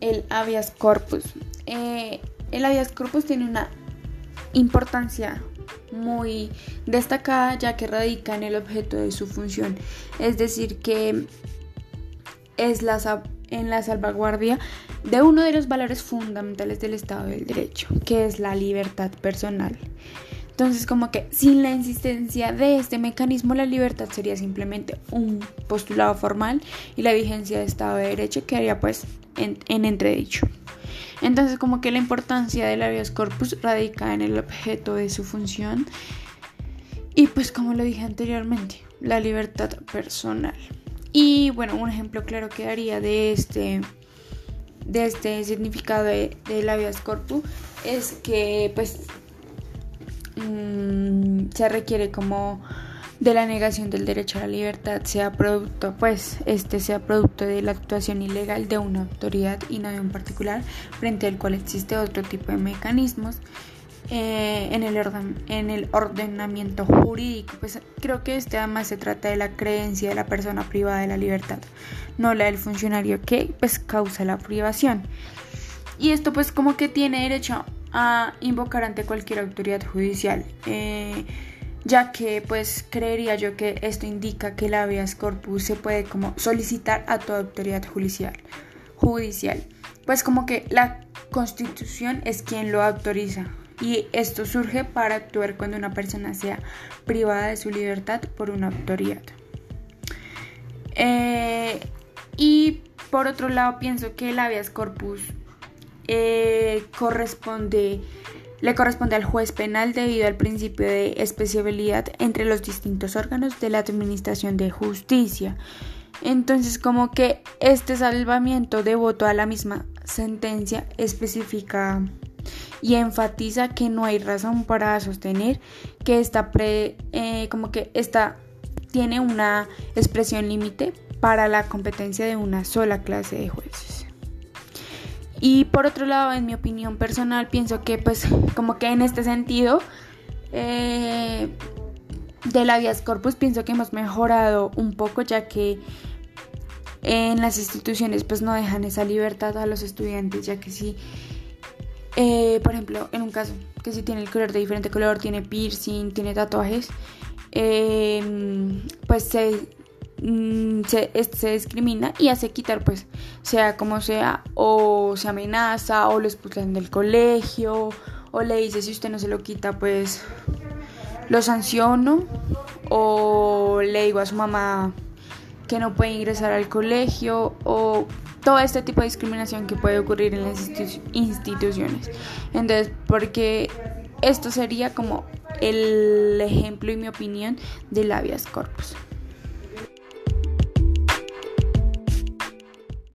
el habeas corpus. Eh, el habeas corpus tiene una importancia muy destacada ya que radica en el objeto de su función, es decir, que es la, en la salvaguardia de uno de los valores fundamentales del Estado del Derecho, que es la libertad personal. Entonces, como que sin la existencia de este mecanismo, la libertad sería simplemente un postulado formal y la vigencia de Estado de Derecho quedaría pues en, en entredicho. Entonces, como que la importancia del habeas corpus radica en el objeto de su función y pues como lo dije anteriormente, la libertad personal. Y bueno, un ejemplo claro que daría de este de este significado de, del habeas corpus es que pues Mm, se requiere como de la negación del derecho a la libertad sea producto, pues este sea producto de la actuación ilegal de una autoridad y no de un particular, frente al cual existe otro tipo de mecanismos eh, en, el orden, en el ordenamiento jurídico. Pues creo que este además se trata de la creencia de la persona privada de la libertad, no la del funcionario que pues causa la privación. Y esto pues como que tiene derecho a invocar ante cualquier autoridad judicial, eh, ya que pues creería yo que esto indica que el habeas corpus se puede como solicitar a toda autoridad judicial, judicial, pues como que la constitución es quien lo autoriza y esto surge para actuar cuando una persona sea privada de su libertad por una autoridad. Eh, y por otro lado pienso que el habeas corpus eh, corresponde, le corresponde al juez penal debido al principio de especialidad entre los distintos órganos de la Administración de Justicia. Entonces, como que este salvamiento de voto a la misma sentencia especifica y enfatiza que no hay razón para sostener que esta pre, eh, como que esta tiene una expresión límite para la competencia de una sola clase de jueces. Y por otro lado, en mi opinión personal, pienso que pues como que en este sentido eh, de la vías corpus pienso que hemos mejorado un poco ya que en las instituciones pues no dejan esa libertad a los estudiantes ya que si eh, por ejemplo en un caso que si tiene el color de diferente color tiene piercing tiene tatuajes eh, pues se Mm, se, discrimina y hace quitar pues sea como sea o se amenaza o lo expulsan del colegio o le dice si usted no se lo quita pues lo sanciono o le digo a su mamá que no puede ingresar al colegio o todo este tipo de discriminación que puede ocurrir en las instituciones. Entonces porque esto sería como el ejemplo y mi opinión del habeas corpus